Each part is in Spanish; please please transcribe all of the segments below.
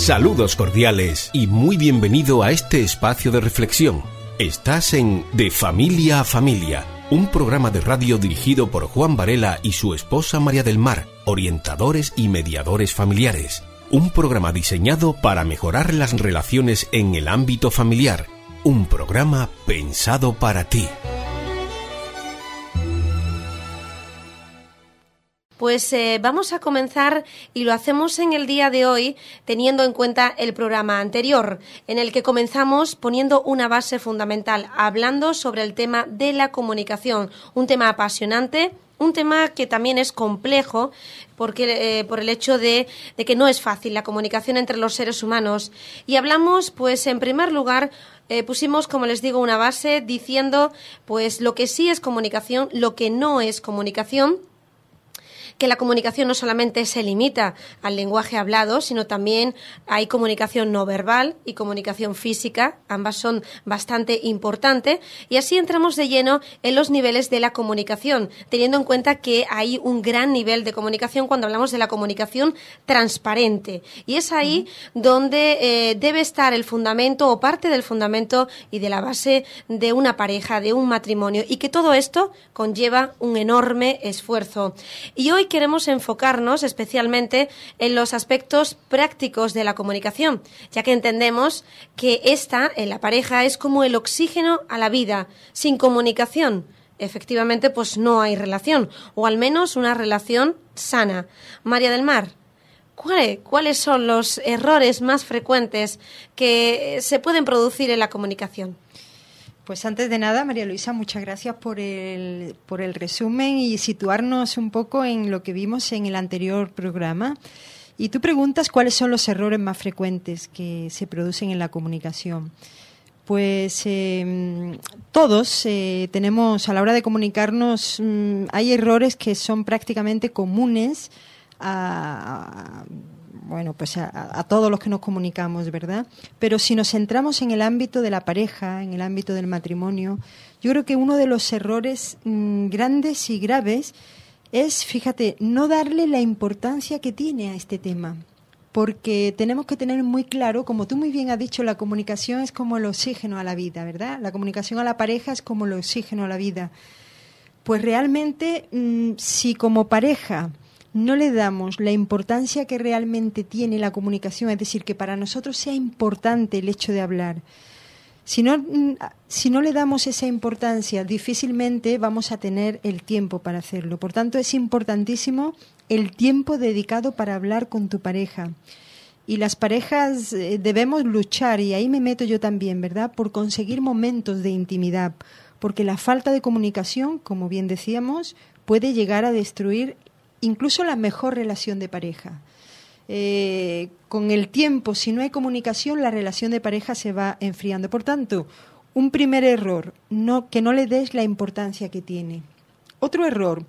Saludos cordiales y muy bienvenido a este espacio de reflexión. Estás en De Familia a Familia, un programa de radio dirigido por Juan Varela y su esposa María del Mar, orientadores y mediadores familiares. Un programa diseñado para mejorar las relaciones en el ámbito familiar. Un programa pensado para ti. Pues eh, vamos a comenzar y lo hacemos en el día de hoy teniendo en cuenta el programa anterior, en el que comenzamos poniendo una base fundamental, hablando sobre el tema de la comunicación, un tema apasionante un tema que también es complejo porque, eh, por el hecho de, que no es fácil la comunicación entre los seres humanos. Y hablamos, pues, en primer lugar, eh, pusimos, como les digo, una base diciendo, pues, lo que sí es comunicación, lo que no es comunicación que la comunicación no solamente se limita al lenguaje hablado, sino también hay comunicación no verbal y comunicación física, ambas son bastante importantes, y así entramos de lleno en los niveles de la comunicación, teniendo en cuenta que hay un gran nivel de comunicación cuando hablamos de la comunicación transparente, y es ahí donde eh, debe estar el fundamento o parte del fundamento y de la base de una pareja, de un matrimonio, y que todo esto conlleva un enorme esfuerzo. Y hoy queremos enfocarnos especialmente en los aspectos prácticos de la comunicación, ya que entendemos que esta, en la pareja, es como el oxígeno a la vida. Sin comunicación, efectivamente, pues no hay relación, o al menos una relación sana. María del Mar, ¿cuáles son los errores más frecuentes que se pueden producir en la comunicación? Pues antes de nada, María Luisa, muchas gracias por el, por el resumen y situarnos un poco en lo que vimos en el anterior programa. Y tú preguntas cuáles son los errores más frecuentes que se producen en la comunicación. Pues em, todos eh, tenemos, a la hora de comunicarnos, mm, hay errores que son prácticamente comunes a bueno, pues a, todos los que nos comunicamos, ¿verdad? Pero si nos centramos en el ámbito de la pareja, en el ámbito del matrimonio, yo creo que uno de los errores mm, grandes y graves es, fíjate, no darle la importancia que tiene a este tema. Porque tenemos que tener muy claro, como tú muy bien has dicho, la comunicación es como el oxígeno a la vida, ¿verdad? La comunicación a la pareja es como el oxígeno a la vida. Pues realmente, mm, si como pareja no le damos la importancia que realmente tiene la comunicación, es decir, que para nosotros sea importante el hecho de hablar. Si no, mm, si no le damos esa importancia, difícilmente vamos a tener el tiempo para hacerlo. Por tanto, es importantísimo el tiempo dedicado para hablar con tu pareja. Y las parejas eh, debemos luchar, y ahí me meto yo también, ¿verdad?, por conseguir momentos de intimidad, porque la falta de comunicación, como bien decíamos, puede llegar a destruir incluso la mejor relación de pareja. Eh, con el tiempo, si no hay comunicación, la relación de pareja se va enfriando. Por tanto, un primer error, no, que no le des la importancia que tiene. Otro error,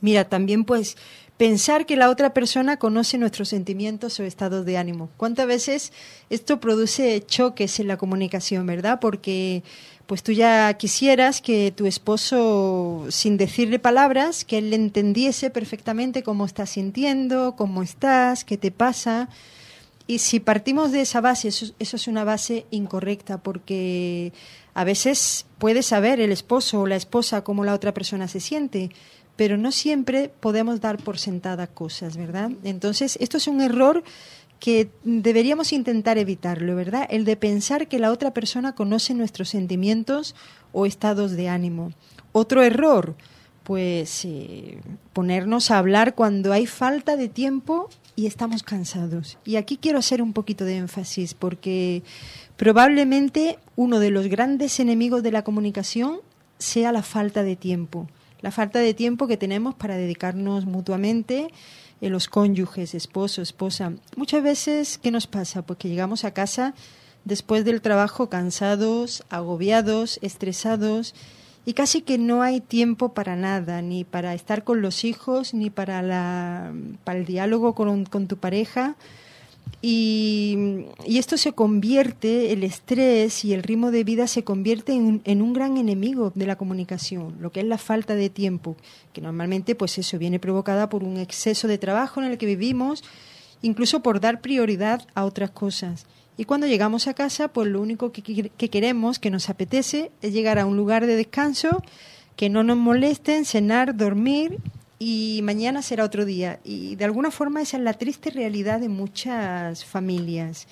mira, también pues pensar que la otra persona conoce nuestros sentimientos o estados de ánimo. ¿Cuántas veces esto produce choques en la comunicación, verdad? Porque pues tú ya quisieras que tu esposo, sin decirle palabras, que él le entendiese perfectamente cómo estás sintiendo, cómo estás, qué te pasa. Y si partimos de esa base, eso, es una base incorrecta, porque a veces puede saber el esposo o la esposa cómo la otra persona se siente, pero no siempre podemos dar por sentada cosas, ¿verdad? Entonces, esto es un error que deberíamos intentar evitarlo, ¿verdad? El de pensar que la otra persona conoce nuestros sentimientos o estados de ánimo. Otro error, pues eh, ponernos a hablar cuando hay falta de tiempo y estamos cansados. Y aquí quiero hacer un poquito de énfasis porque probablemente uno de los grandes enemigos de la comunicación sea la falta de tiempo. La falta de tiempo que tenemos para dedicarnos mutuamente los cónyuges, esposo, esposa. Muchas veces, ¿qué nos pasa? Pues que llegamos a casa después del trabajo cansados, agobiados, estresados y casi que no hay tiempo para nada, ni para estar con los hijos, ni para, la, para el diálogo con, con tu pareja. Y, esto se convierte, el estrés y el ritmo de vida se convierte en, un gran enemigo de la comunicación, lo que es la falta de tiempo, que normalmente pues eso viene provocada por un exceso de trabajo en el que vivimos incluso por dar prioridad a otras cosas. Y cuando llegamos a casa, pues lo único que, que queremos, que nos apetece, es llegar a un lugar de descanso, que no nos molesten, cenar, dormir y mañana será otro día. Y de alguna forma esa es la triste realidad de muchas familias.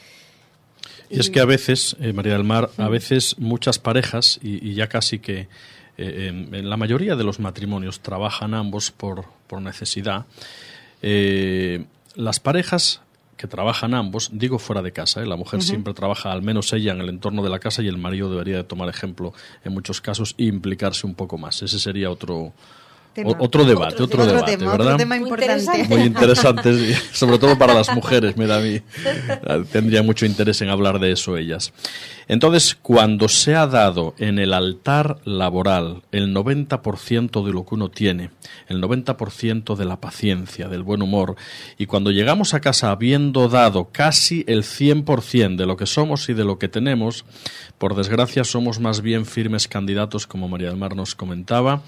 Y es que a veces, eh, María del Mar, a veces muchas parejas, y, ya casi que eh, en, la mayoría de los matrimonios trabajan ambos por, por necesidad, eh, las parejas que trabajan ambos, digo fuera de casa, la mujer siempre trabaja al menos ella en el entorno de la casa y el marido debería de tomar ejemplo en muchos casos e implicarse un poco más. Ese sería otro, otro debate, otro, debate, ¿verdad? tema importante. Muy interesante, sobre todo para las mujeres, mira a mí. Tendría mucho interés en hablar de eso ellas. Entonces, cuando se ha dado en el altar laboral el 90% de lo que uno tiene, el 90% de la paciencia, del buen humor, y cuando llegamos a casa habiendo dado casi el 100% de lo que somos y de lo que tenemos, por desgracia somos más bien firmes candidatos, como María del Mar nos comentaba,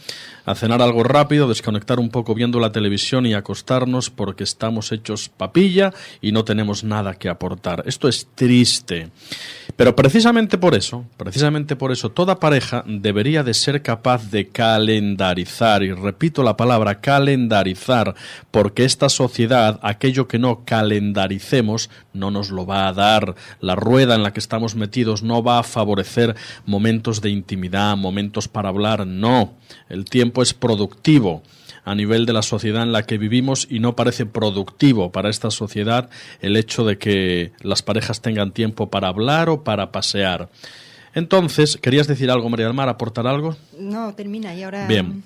a cenar algo rápido, desconectar un poco viendo la televisión y acostarnos porque estamos hechos papilla y no tenemos nada que aportar. Esto es triste. Pero precisamente por eso, precisamente por eso, toda pareja debería de ser capaz de calendarizar, y repito la palabra calendarizar, porque esta sociedad, aquello que no calendaricemos, no nos lo va a dar. La rueda en la que estamos metidos no va a favorecer momentos de intimidad, momentos para hablar, no. El tiempo es productivo a nivel de la sociedad en la que vivimos y no parece productivo para esta sociedad el hecho de que las parejas tengan tiempo para hablar o para pasear. Entonces, ¿querías decir algo, María del Mar? ¿Aportar algo? No, termina y ahora. Bien.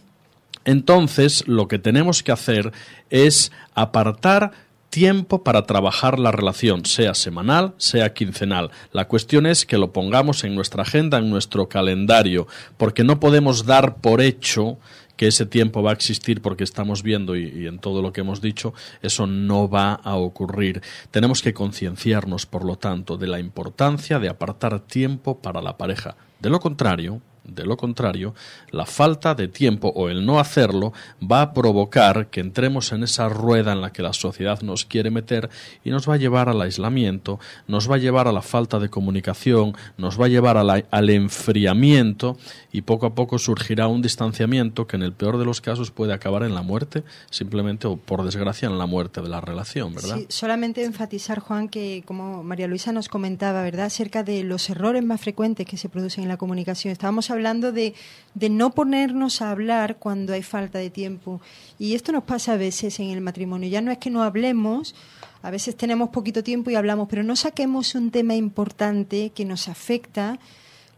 Entonces, lo que tenemos que hacer es apartar tiempo para trabajar la relación, sea semanal, sea quincenal. La cuestión es que lo pongamos en nuestra agenda, en nuestro calendario, porque no podemos dar por hecho que ese tiempo va a existir porque estamos viendo y, en todo lo que hemos dicho, eso no va a ocurrir. Tenemos que concienciarnos, por lo tanto, de la importancia de apartar tiempo para la pareja. De lo contrario, de lo contrario, la falta de tiempo o el no hacerlo va a provocar que entremos en esa rueda en la que la sociedad nos quiere meter y nos va a llevar al aislamiento, nos va a llevar a la falta de comunicación, nos va a llevar al enfriamiento y poco a poco surgirá un distanciamiento que en el peor de los casos puede acabar en la muerte, simplemente o por desgracia en la muerte de la relación, ¿verdad? Solamente enfatizar, Juan, que como María Luisa nos comentaba, ¿verdad?, acerca de los errores más frecuentes que se producen en la comunicación. Estábamos hablando de, de no ponernos a hablar cuando hay falta de tiempo. Y esto nos pasa a veces en el matrimonio. Ya no es que no hablemos, a veces tenemos poquito tiempo y hablamos, pero no saquemos un tema importante que nos afecta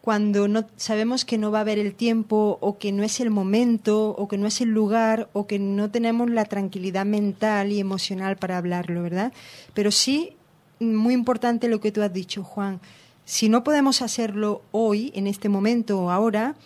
cuando no sabemos que no va a haber el tiempo o que no es el momento o que no es el lugar o que no tenemos la tranquilidad mental y emocional para hablarlo, ¿verdad? Pero sí, muy importante lo que tú has dicho, Juan. Si no podemos hacerlo hoy, en este momento o ahora,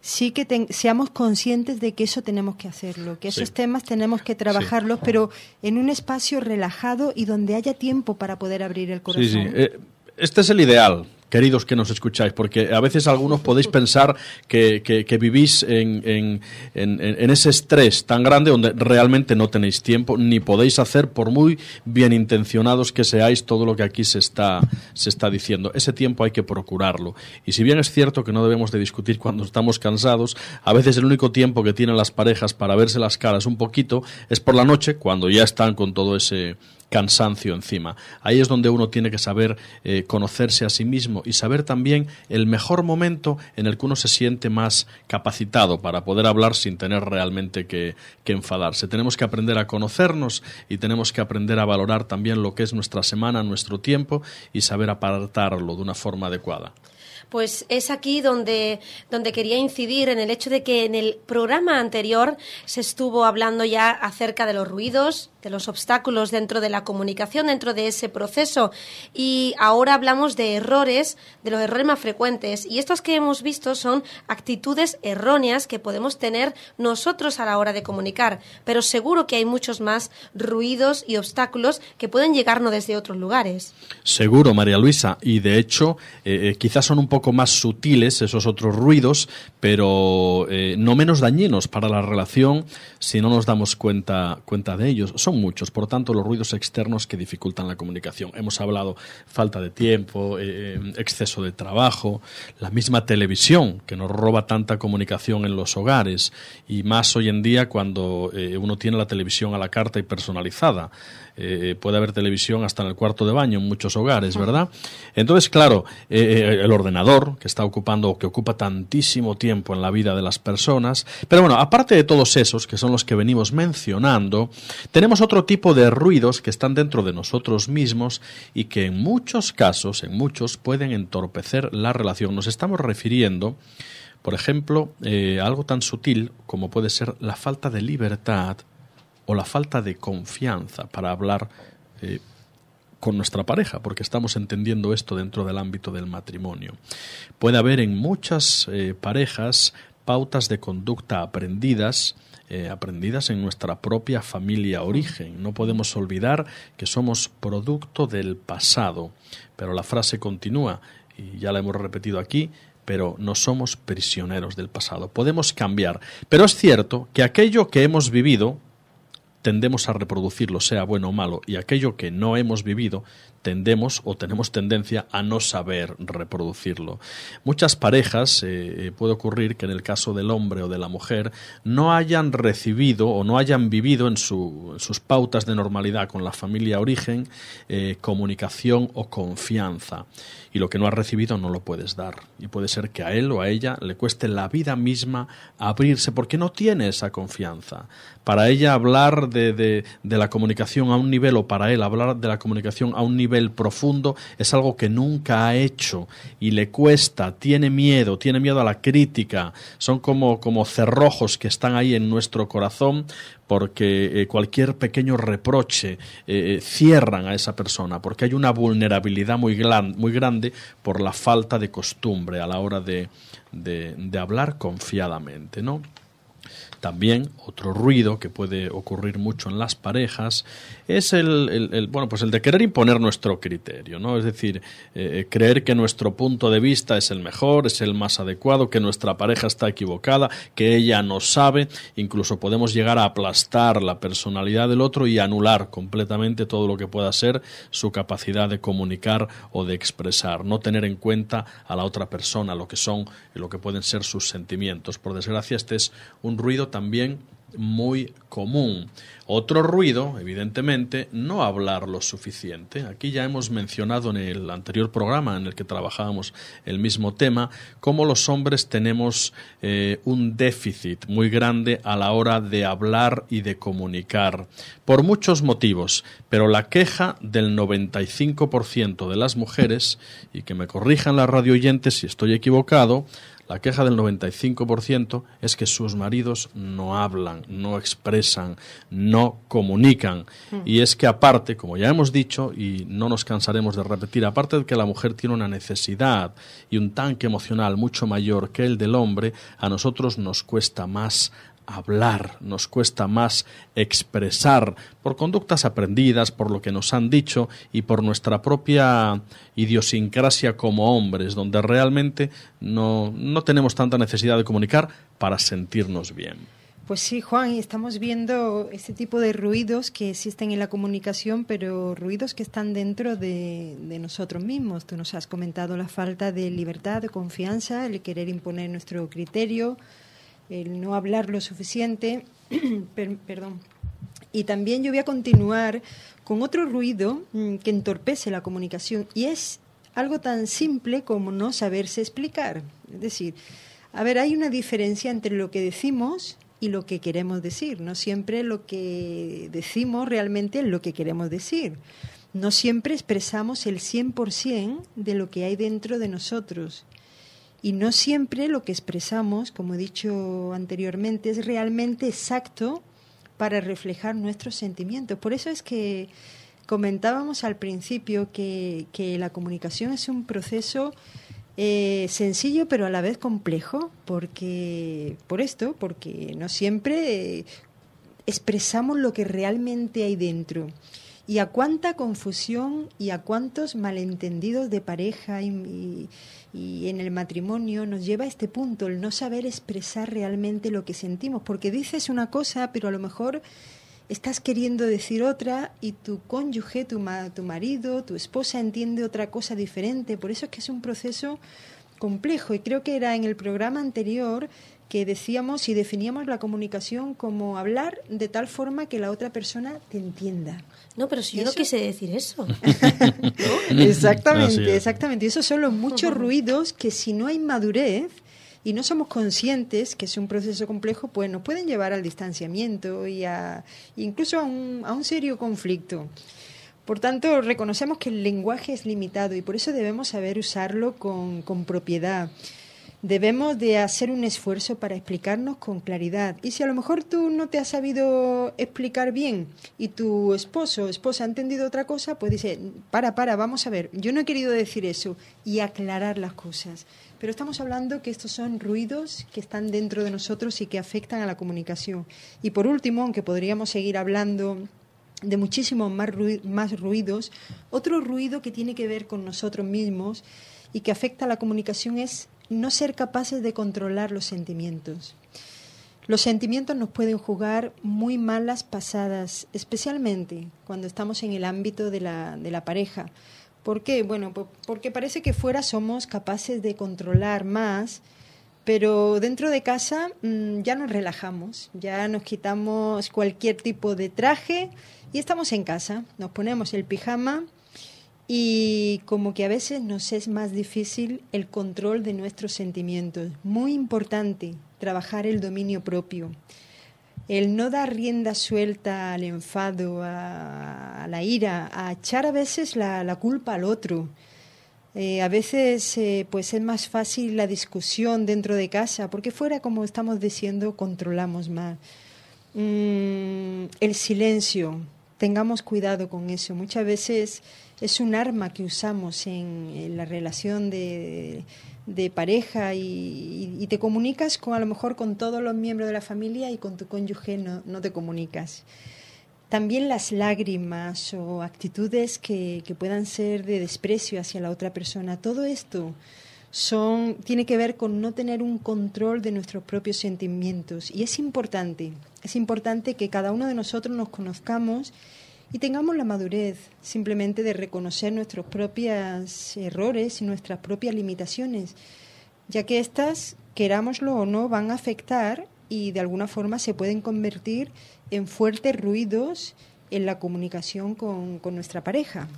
sí que seamos conscientes de que eso tenemos que hacerlo, que esos temas tenemos que trabajarlos, pero en un espacio relajado y donde haya tiempo para poder abrir el corazón. Sí, sí. Eh, este es el ideal, queridos que nos escucháis, porque a veces algunos podéis pensar que, que, vivís en, en, en, ese estrés tan grande donde realmente no tenéis tiempo ni podéis hacer, por muy bien intencionados que seáis, todo lo que aquí se está, se está diciendo. Ese tiempo hay que procurarlo. Y si bien es cierto que no debemos de discutir cuando estamos cansados, a veces el único tiempo que tienen las parejas para verse las caras un poquito es por la noche, cuando ya están con todo ese cansancio encima. Ahí es donde uno tiene que saber eh, conocerse a sí mismo y saber también el mejor momento en el que uno se siente más capacitado para poder hablar sin tener realmente que, que enfadarse. Tenemos que aprender a conocernos y tenemos que aprender a valorar también lo que es nuestra semana, nuestro tiempo y saber apartarlo de una forma adecuada pues es aquí donde, donde quería incidir en el hecho de que en el programa anterior se estuvo hablando ya acerca de los ruidos, de los obstáculos dentro de la comunicación, dentro de ese proceso. Y ahora hablamos de errores, de los errores más frecuentes. Y estos que hemos visto son actitudes erróneas que podemos tener nosotros a la hora de comunicar. Pero seguro que hay muchos más ruidos y obstáculos que pueden llegarnos desde otros lugares. Seguro, María Luisa. Y de hecho, eh, eh, quizás son un poco más sutiles esos otros ruidos, pero eh, no menos dañinos para la relación si no nos damos cuenta, cuenta de ellos. Son muchos, por tanto los ruidos externos que dificultan la comunicación. Hemos hablado falta de tiempo, eh, exceso de trabajo, la misma televisión que nos roba tanta comunicación en los hogares y más hoy en día cuando eh, uno tiene la televisión a la carta y personalizada. Eh, puede haber televisión hasta en el cuarto de baño en muchos hogares, ¿verdad? Entonces, claro, eh, el ordenador que está ocupando o que ocupa tantísimo tiempo en la vida de las personas. Pero bueno, aparte de todos esos, que son los que venimos mencionando, tenemos otro tipo de ruidos que están dentro de nosotros mismos y que en muchos casos, en muchos, pueden entorpecer la relación. Nos estamos refiriendo por ejemplo, eh, algo tan sutil como puede ser la falta de libertad o la falta de confianza para hablar eh, con nuestra pareja, porque estamos entendiendo esto dentro del ámbito del matrimonio. Puede haber en muchas eh, parejas pautas de conducta aprendidas, aprendidas en nuestra propia familia origen. No podemos olvidar que somos producto del pasado, pero la frase continúa, y ya la hemos repetido aquí, pero no somos prisioneros del pasado. Podemos cambiar. Pero es cierto que aquello que hemos vivido tendemos a reproducirlo, sea bueno o malo, y aquello que no hemos vivido tendemos o tenemos tendencia a no saber reproducirlo. Muchas parejas, eh, eh, puede ocurrir que en el caso del hombre o de la mujer, no hayan recibido o no hayan vivido en, sus pautas de normalidad con la familia origen eh, comunicación o confianza. Y lo que no has recibido no lo puedes dar. Y puede ser que a él o a ella le cueste la vida misma abrirse porque no tiene esa confianza. Para ella hablar de, de la comunicación a un nivel o para él hablar de la comunicación a un nivel profundo es algo que nunca ha hecho y le cuesta, tiene miedo, tiene miedo a la crítica, son como, como cerrojos que están ahí en nuestro corazón porque eh, cualquier pequeño reproche eh, eh, cierran a esa persona, porque hay una vulnerabilidad muy, muy grande por la falta de costumbre a la hora de, de, de hablar confiadamente, ¿no? También otro ruido que puede ocurrir mucho en las parejas es el, bueno pues el de querer imponer nuestro criterio, ¿no? Es decir, eh, creer que nuestro punto de vista es el mejor, es el más adecuado, que nuestra pareja está equivocada, que ella no sabe, incluso podemos llegar a aplastar la personalidad del otro y anular completamente todo lo que pueda ser su capacidad de comunicar o de expresar, no tener en cuenta a la otra persona, lo que son y lo que pueden ser sus sentimientos. Por desgracia, este es un ruido también muy común. Otro ruido, evidentemente, no hablar lo suficiente. Aquí ya hemos mencionado en el anterior programa en el que trabajábamos el mismo tema, cómo los hombres tenemos eh, un déficit muy grande a la hora de hablar y de comunicar, por muchos motivos, pero la queja del 95% de las mujeres, y que me corrijan las radio oyentes si estoy equivocado, la queja del 95% es que sus maridos no hablan, no expresan, no comunican. Mm. Y es que aparte, como ya hemos dicho, y no nos cansaremos de repetir, aparte de que la mujer tiene una necesidad y un tanque emocional mucho mayor que el del hombre, a nosotros nos cuesta más hablar, nos cuesta más expresar por conductas aprendidas, por lo que nos han dicho y por nuestra propia idiosincrasia como hombres, donde realmente no, no tenemos tanta necesidad de comunicar para sentirnos bien. Pues sí, Juan, estamos viendo este tipo de ruidos que existen en la comunicación, pero ruidos que están dentro de, de, nosotros mismos. Tú nos has comentado la falta de libertad, de confianza, el querer imponer nuestro criterio, el no hablar lo suficiente. perdón. Y también yo voy a continuar con otro ruido mm, que entorpece la comunicación y es algo tan simple como no saberse explicar. Es decir, a ver, hay una diferencia entre lo que decimos y lo que queremos decir. No siempre lo que decimos realmente es lo que queremos decir. No siempre expresamos el 100% de lo que hay dentro de nosotros. Y no siempre lo que expresamos, como he dicho anteriormente, es realmente exacto para reflejar nuestros sentimientos. Por eso es que comentábamos al principio que, la comunicación es un proceso eh, sencillo pero a la vez complejo, porque por esto, porque no siempre eh, expresamos lo que realmente hay dentro. Y a cuánta confusión y a cuántos malentendidos de pareja y en el matrimonio nos lleva a este punto, el no saber expresar realmente lo que sentimos, porque dices una cosa, pero a lo mejor estás queriendo decir otra y tu cónyuge, tu, tu marido, tu esposa entiende otra cosa diferente. Por eso es que es un proceso complejo y creo que era en el programa anterior que decíamos y definíamos la comunicación como hablar de tal forma que la otra persona te entienda. No, pero si yo no quise decir eso. exactamente, exactamente. Y esos son los muchos ruidos que si no hay madurez y no somos conscientes que es un proceso complejo, pues nos pueden llevar al distanciamiento y a, incluso a un, a un serio conflicto. Por tanto, reconocemos que el lenguaje es limitado y por eso debemos saber usarlo con, con propiedad. Debemos de hacer un esfuerzo para explicarnos con claridad. Y si a lo mejor tú no te has sabido explicar bien y tu esposo o esposa ha entendido otra cosa, pues dice, para, para, vamos a ver, yo no he querido decir eso y aclarar las cosas. Pero estamos hablando que estos son ruidos que están dentro de nosotros y que afectan a la comunicación. Y por último, aunque podríamos seguir hablando de muchísimos más, más ruidos, otro ruido que tiene que ver con nosotros mismos y que afecta a la comunicación es no ser capaces de controlar los sentimientos. Los sentimientos nos pueden jugar muy malas pasadas, especialmente cuando estamos en el ámbito de la, de la pareja. ¿Por qué? Bueno, porque parece que fuera somos capaces de controlar más, pero dentro de casa mm, ya nos relajamos, ya nos quitamos cualquier tipo de traje y estamos en casa, nos ponemos el pijama y como que a veces nos es más difícil el control de nuestros sentimientos. Muy importante trabajar el dominio propio. El no dar rienda suelta al enfado, a, la ira, a echar a veces la, culpa al otro. Eh, a veces eh, pues es más fácil la discusión dentro de casa, porque fuera, como estamos diciendo, controlamos más. Mm, el silencio, tengamos cuidado con eso. Muchas veces es un arma que usamos en, la relación de, pareja y, te comunicas con a lo mejor con todos los miembros de la familia y con tu cónyuge no, no te comunicas. También las lágrimas o actitudes que, puedan ser de desprecio hacia la otra persona, todo esto son, tiene que ver con no tener un control de nuestros propios sentimientos. Y es importante, es importante que cada uno de nosotros nos conozcamos y tengamos la madurez simplemente de reconocer nuestros propios errores y nuestras propias limitaciones, ya que éstas, querámoslo o no, van a afectar y de alguna forma se pueden convertir en fuertes ruidos en la comunicación con, nuestra pareja.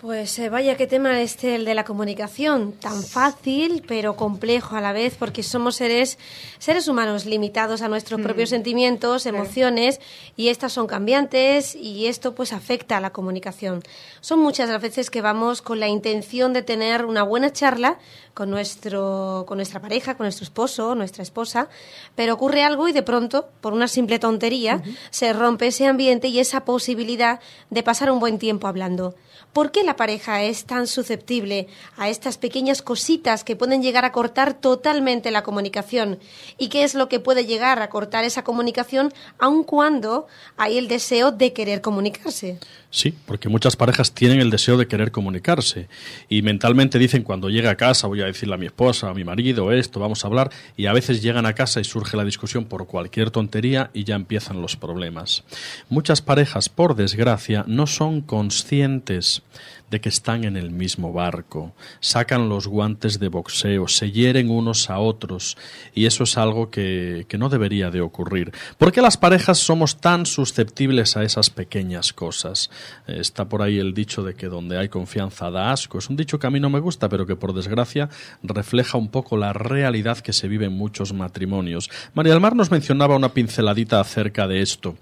Pues eh, vaya qué tema este el de la comunicación, tan fácil pero complejo a la vez porque somos seres seres humanos limitados a nuestros mm. propios sentimientos, emociones y estas son cambiantes y esto pues afecta a la comunicación. Son muchas las veces que vamos con la intención de tener una buena charla con nuestro con nuestra pareja, con nuestro esposo, nuestra esposa, pero ocurre algo y de pronto, por una simple tontería, se rompe ese ambiente y esa posibilidad de pasar un buen tiempo hablando. ¿Por qué la pareja es tan susceptible a estas pequeñas cositas que pueden llegar a cortar totalmente la comunicación? ¿Y qué es lo que puede llegar a cortar esa comunicación aun cuando hay el deseo de querer comunicarse? Sí, porque muchas parejas tienen el deseo de querer comunicarse y mentalmente dicen cuando llega a casa voy a decirle a mi esposa, a mi marido esto, vamos a hablar y a veces llegan a casa y surge la discusión por cualquier tontería y ya empiezan los problemas. Muchas parejas, por desgracia, no son conscientes de que están en el mismo barco, sacan los guantes de boxeo, se hieren unos a otros, y eso es algo que, que no debería de ocurrir. ¿Por qué las parejas somos tan susceptibles a esas pequeñas cosas? Está por ahí el dicho de que donde hay confianza da asco. Es un dicho que a mí no me gusta, pero que por desgracia refleja un poco la realidad que se vive en muchos matrimonios. María del Mar nos mencionaba una pinceladita acerca de esto.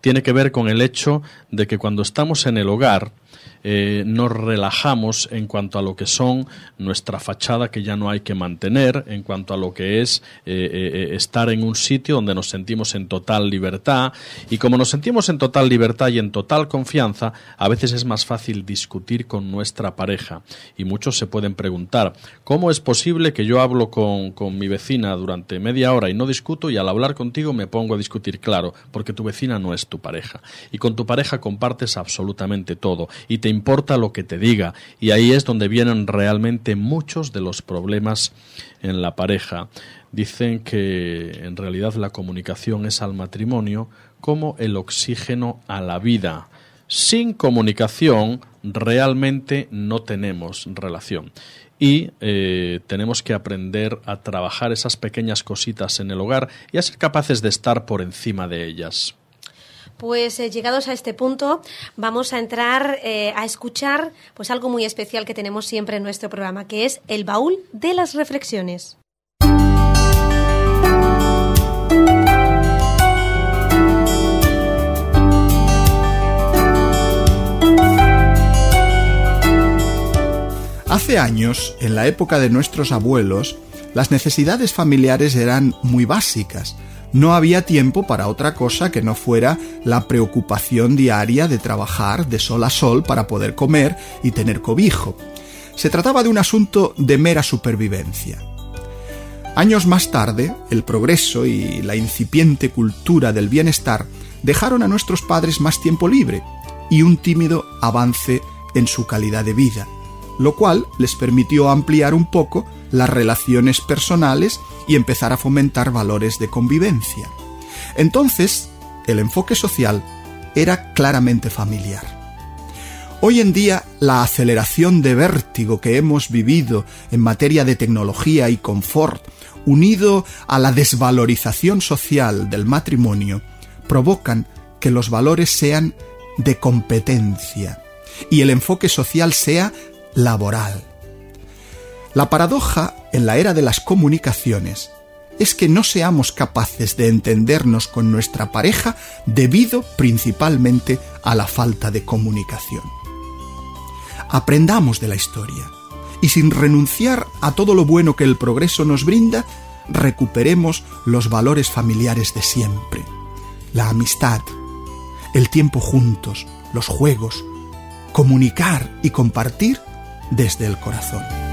Tiene que ver con el hecho de que cuando estamos en el hogar, eh, nos relajamos en cuanto a lo que son nuestra fachada que ya no hay que mantener, en cuanto a lo que es eh, eh, estar en un sitio donde nos sentimos en total libertad. Y como nos sentimos en total libertad y en total confianza, a veces es más fácil discutir con nuestra pareja. Y muchos se pueden preguntar ¿cómo es posible que yo hablo con, con mi vecina durante media hora y no discuto y al hablar contigo me pongo a discutir? Claro, porque tu vecina no es tu pareja. Y con tu pareja compartes absolutamente todo. Y importa lo que te diga. Y ahí es donde vienen realmente muchos de los problemas en la pareja. Dicen que en realidad la comunicación es al matrimonio como el oxígeno a la vida. Sin comunicación realmente no tenemos relación y eh, tenemos que aprender a trabajar esas pequeñas cositas en el hogar y a ser capaces de estar por encima de ellas. Pues eh, llegados a este punto, vamos a entrar eh, a escuchar pues algo muy especial que tenemos siempre en nuestro programa, que es el baúl de las reflexiones. Hace años, en la época de nuestros abuelos, las necesidades familiares eran muy básicas no había tiempo para otra cosa que no fuera la preocupación diaria de trabajar de sol a sol para poder comer y tener cobijo. Se trataba de un asunto de mera supervivencia. Años más tarde, el progreso y la incipiente cultura del bienestar dejaron a nuestros padres más tiempo libre y un tímido avance en su calidad de vida, lo cual les permitió ampliar un poco las relaciones personales y empezar a fomentar valores de convivencia. Entonces, el enfoque social era claramente familiar. Hoy en día, la aceleración de vértigo que hemos vivido en materia de tecnología y confort, unido a la desvalorización social del matrimonio, provocan que los valores sean de competencia y el enfoque social sea laboral. La paradoja en la era de las comunicaciones es que no seamos capaces de entendernos con nuestra pareja debido principalmente a la falta de comunicación. Aprendamos de la historia y sin renunciar a todo lo bueno que el progreso nos brinda, recuperemos los valores familiares de siempre, la amistad, el tiempo juntos, los juegos, comunicar y compartir desde el corazón.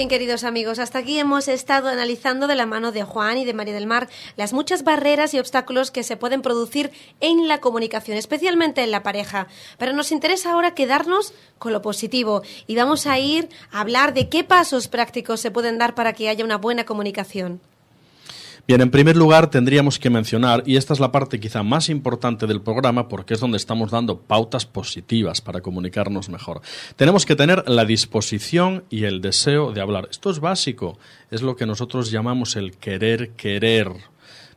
Bien, queridos amigos, hasta aquí hemos estado analizando de la mano de Juan y de María del Mar las muchas barreras y obstáculos que se pueden producir en la comunicación, especialmente en la pareja. Pero nos interesa ahora quedarnos con lo positivo y vamos a ir a hablar de qué pasos prácticos se pueden dar para que haya una buena comunicación. Bien, en primer lugar tendríamos que mencionar, y esta es la parte quizá más importante del programa porque es donde estamos dando pautas positivas para comunicarnos mejor. Tenemos que tener la disposición y el deseo de hablar. Esto es básico, es lo que nosotros llamamos el querer querer.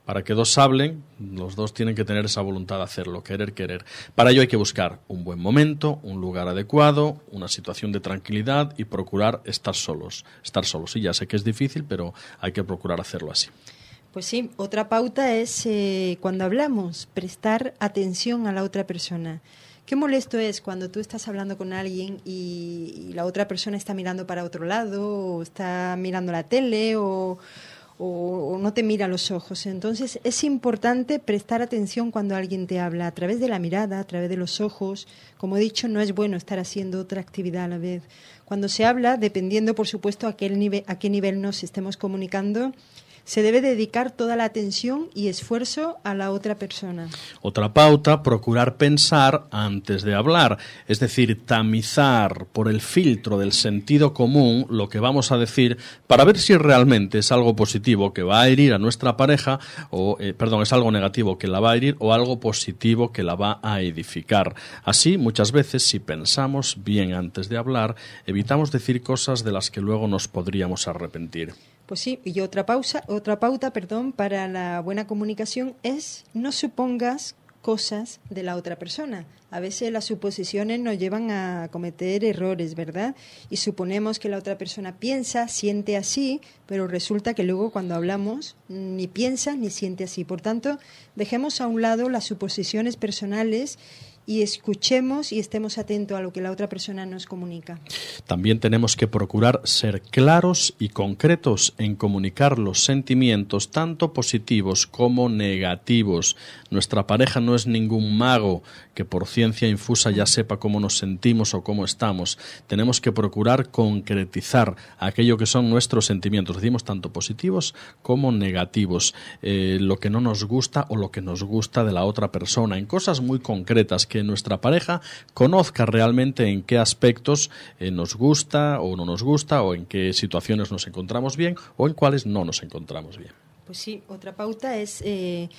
Para que dos hablen, los dos tienen que tener esa voluntad de hacerlo, querer querer. Para ello hay que buscar un buen momento, un lugar adecuado, una situación de tranquilidad y procurar estar solos. Estar solos, sí, ya sé que es difícil, pero hay que procurar hacerlo así. Pues sí, otra pauta es eh, cuando hablamos, prestar atención a la otra persona. Qué molesto es cuando tú estás hablando con alguien y, la otra persona está mirando para otro lado, o está mirando la tele, o, no te mira los ojos. Entonces es importante prestar atención cuando alguien te habla, a través de la mirada, a través de los ojos. Como he dicho, no es bueno estar haciendo otra actividad a la vez. Cuando se habla, dependiendo, por supuesto, a qué nivel, a qué nivel nos estemos comunicando, se debe dedicar toda la atención y esfuerzo a la otra persona. Otra pauta, procurar pensar antes de hablar, es decir, tamizar por el filtro del sentido común lo que vamos a decir para ver si realmente es algo positivo que va a herir a nuestra pareja o, eh, perdón, es algo negativo que la va a herir o algo positivo que la va a edificar. Así, muchas veces, si pensamos bien antes de hablar, evitamos decir cosas de las que luego nos podríamos arrepentir. Pues sí, y otra pausa, otra pauta, perdón, para la buena comunicación es no supongas cosas de la otra persona. A veces las suposiciones nos llevan a cometer errores, ¿verdad? Y suponemos que la otra persona piensa, siente así, pero resulta que luego cuando hablamos ni piensa ni siente así. Por tanto, dejemos a un lado las suposiciones personales y escuchemos y estemos atentos a lo que la otra persona nos comunica. También tenemos que procurar ser claros y concretos en comunicar los sentimientos tanto positivos como negativos. Nuestra pareja no es ningún mago que por ciencia infusa ya sepa cómo nos sentimos o cómo estamos. Tenemos que procurar concretizar aquello que son nuestros sentimientos, decimos tanto positivos como negativos, eh, lo que no nos gusta o lo que nos gusta de la otra persona, en cosas muy concretas que nuestra pareja conozca realmente en qué aspectos eh, nos gusta o no nos gusta o en qué situaciones nos encontramos bien o en cuáles no nos encontramos bien. Pues sí, otra pauta es eh,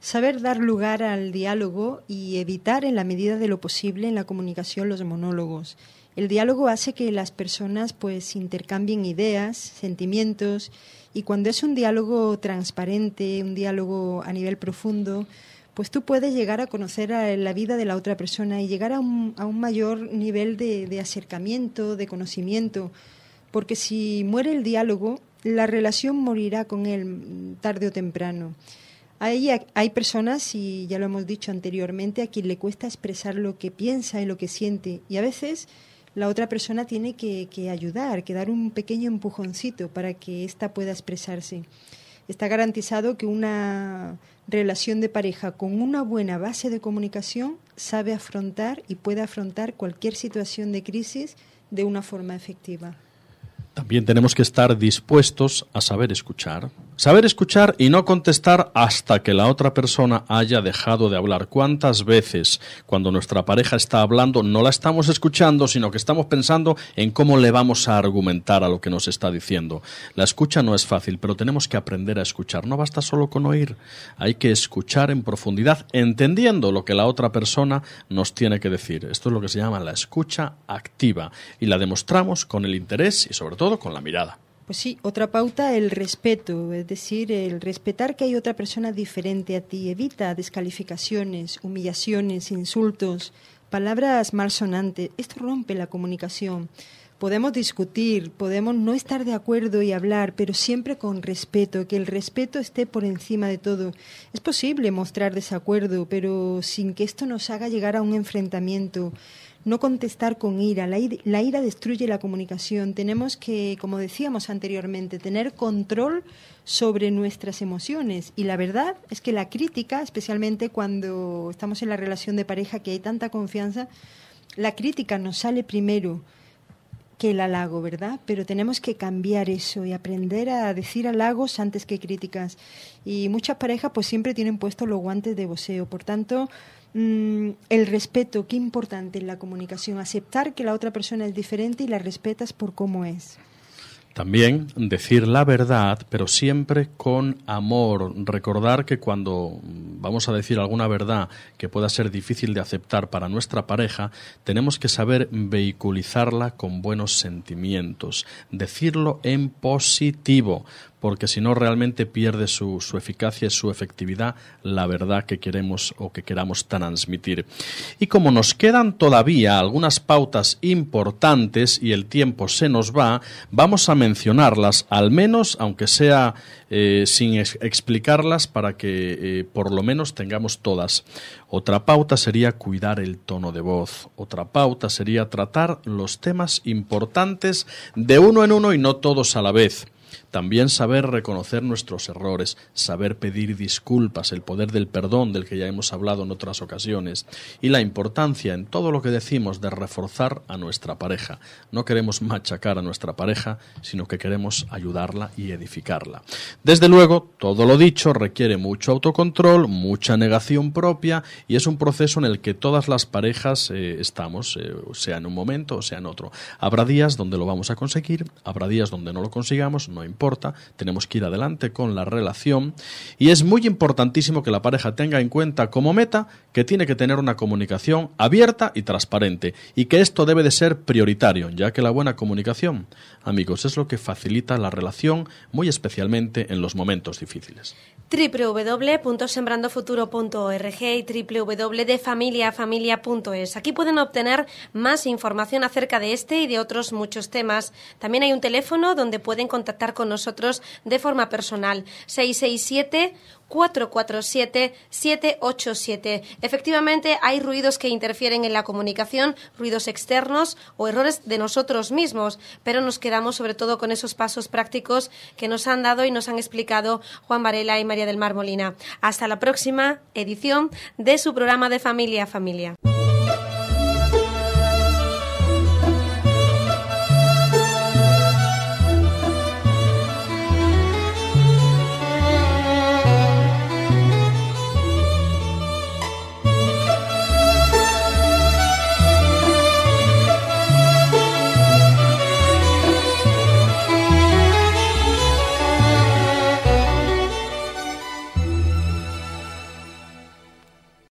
saber dar lugar al diálogo y evitar en la medida de lo posible en la comunicación los monólogos. El diálogo hace que las personas pues intercambien ideas, sentimientos y cuando es un diálogo transparente, un diálogo a nivel profundo, pues tú puedes llegar a conocer la vida de la otra persona y llegar a un, mayor nivel de, acercamiento, de conocimiento, porque si muere el diálogo, la relación morirá con él tarde o temprano. Hay, hay personas, y ya lo hemos dicho anteriormente, a quien le cuesta expresar lo que piensa y lo que siente, y a veces la otra persona tiene que, que ayudar, que dar un pequeño empujoncito para que ésta pueda expresarse. Está garantizado que una relación de pareja con una buena base de comunicación sabe afrontar y puede afrontar cualquier situación de crisis de una forma efectiva. También tenemos que estar dispuestos a saber escuchar. Saber escuchar y no contestar hasta que la otra persona haya dejado de hablar. ¿Cuántas veces cuando nuestra pareja está hablando no la estamos escuchando, sino que estamos pensando en cómo le vamos a argumentar a lo que nos está diciendo? La escucha no es fácil, pero tenemos que aprender a escuchar. No basta solo con oír, hay que escuchar en profundidad, entendiendo lo que la otra persona nos tiene que decir. Esto es lo que se llama la escucha activa y la demostramos con el interés y sobre todo con la mirada. Pues sí, otra pauta, el respeto, es decir, el respetar que hay otra persona diferente a ti. Evita descalificaciones, humillaciones, insultos, palabras malsonantes. Esto rompe la comunicación. Podemos discutir, podemos no estar de acuerdo y hablar, pero siempre con respeto, que el respeto esté por encima de todo. Es posible mostrar desacuerdo, pero sin que esto nos haga llegar a un enfrentamiento no contestar con ira. La, ira. la, ira. destruye la comunicación. Tenemos que, como decíamos anteriormente, tener control sobre nuestras emociones. Y la verdad es que la crítica, especialmente cuando estamos en la relación de pareja que hay tanta confianza, la crítica nos sale primero que el halago, ¿verdad? Pero tenemos que cambiar eso y aprender a decir halagos antes que críticas. Y muchas parejas pues siempre tienen puestos los guantes de voceo. Por tanto, mmm, el respeto, qué importante en la comunicación, aceptar que la otra persona es diferente y la respetas por cómo es. También decir la verdad, pero siempre con amor. Recordar que cuando vamos a decir alguna verdad que pueda ser difícil de aceptar para nuestra pareja, tenemos que saber vehiculizarla con buenos sentimientos, decirlo en positivo, porque si no realmente pierde su, eficacia y su efectividad la verdad que queremos o que queramos transmitir. Y como nos quedan todavía algunas pautas importantes y el tiempo se nos va, vamos a mencionarlas, al menos, aunque sea eh, sin ex explicarlas, para que eh, por lo menos tengamos todas. Otra pauta sería cuidar el tono de voz. Otra pauta sería tratar los temas importantes de uno en uno y no todos a la vez. También saber reconocer nuestros errores, saber pedir disculpas, el poder del perdón del que ya hemos hablado en otras ocasiones, y la importancia en todo lo que decimos de reforzar a nuestra pareja. No queremos machacar a nuestra pareja, sino que queremos ayudarla y edificarla. Desde luego, todo lo dicho requiere mucho autocontrol, mucha negación propia, y es un proceso en el que todas las parejas eh, estamos, eh, sea en un momento o sea en otro. Habrá días donde lo vamos a conseguir, habrá días donde no lo consigamos, no importa importa, tenemos que ir adelante con la relación. Y es muy importantísimo que la pareja tenga en cuenta como meta que tiene que tener una comunicación abierta y transparente y que esto debe de ser prioritario, ya que la buena comunicación, amigos, es lo que facilita la relación muy especialmente en los momentos difíciles www.sembrandofuturo.org y www.defamiliafamilia.es. Aquí pueden obtener más información acerca de este y de otros muchos temas. También hay un teléfono donde pueden contactar con nosotros de forma personal. 667 447-787. Efectivamente, hay ruidos que interfieren en la comunicación, ruidos externos o errores de nosotros mismos, pero nos quedamos sobre todo con esos pasos prácticos que nos han dado y nos han explicado Juan Varela y María del Mar Molina. Hasta la próxima edición de su programa de Familia a Familia.